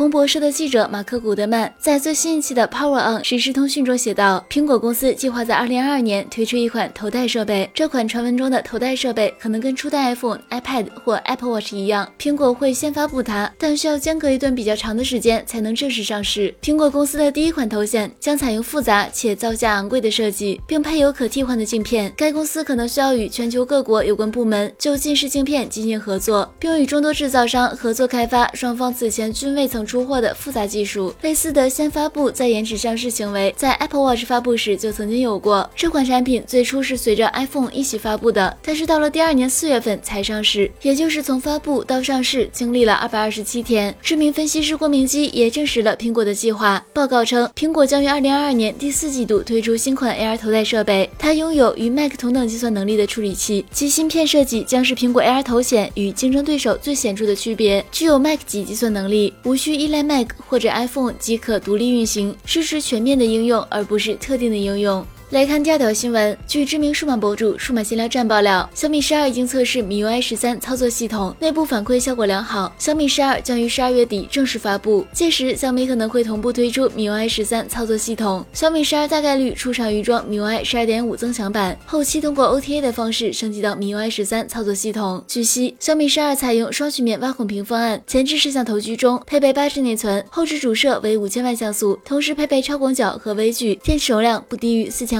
彭博社的记者马克·古德曼在最新一期的《Power On》实时通讯中写道：“苹果公司计划在2022年推出一款头戴设备。这款传闻中的头戴设备可能跟初代 iPhone、iPad 或 Apple Watch 一样，苹果会先发布它，但需要间隔一段比较长的时间才能正式上市。苹果公司的第一款头显将采用复杂且造价昂贵的设计，并配有可替换的镜片。该公司可能需要与全球各国有关部门就近视镜片进行合作，并与众多制造商合作开发双方此前均未曾。”出货的复杂技术，类似的先发布再延迟上市行为，在 Apple Watch 发布时就曾经有过。这款产品最初是随着 iPhone 一起发布的，但是到了第二年四月份才上市，也就是从发布到上市经历了二百二十七天。知名分析师郭明基也证实了苹果的计划。报告称，苹果将于二零二二年第四季度推出新款 AR 头戴设备，它拥有与 Mac 同等计算能力的处理器，其芯片设计将是苹果 AR 头显与竞争对手最显著的区别，具有 Mac 级计算能力，无需。依赖 Mac 或者 iPhone 即可独立运行，支持全面的应用，而不是特定的应用。来看第二条新闻。据知名数码博主数码闲聊站爆料，小米十二已经测试 MIUI 十三操作系统，内部反馈效果良好。小米十二将于十二月底正式发布，届时小米可能会同步推出 MIUI 十三操作系统。小米十二大概率出厂预装 MIUI 十二点五增强版，后期通过 OTA 的方式升级到 MIUI 十三操作系统。据悉，小米十二采用双曲面挖孔屏方案，前置摄像头居中，配备八 G 内存，后置主摄为五千万像素，同时配备超广角和微距，电池容量不低于四千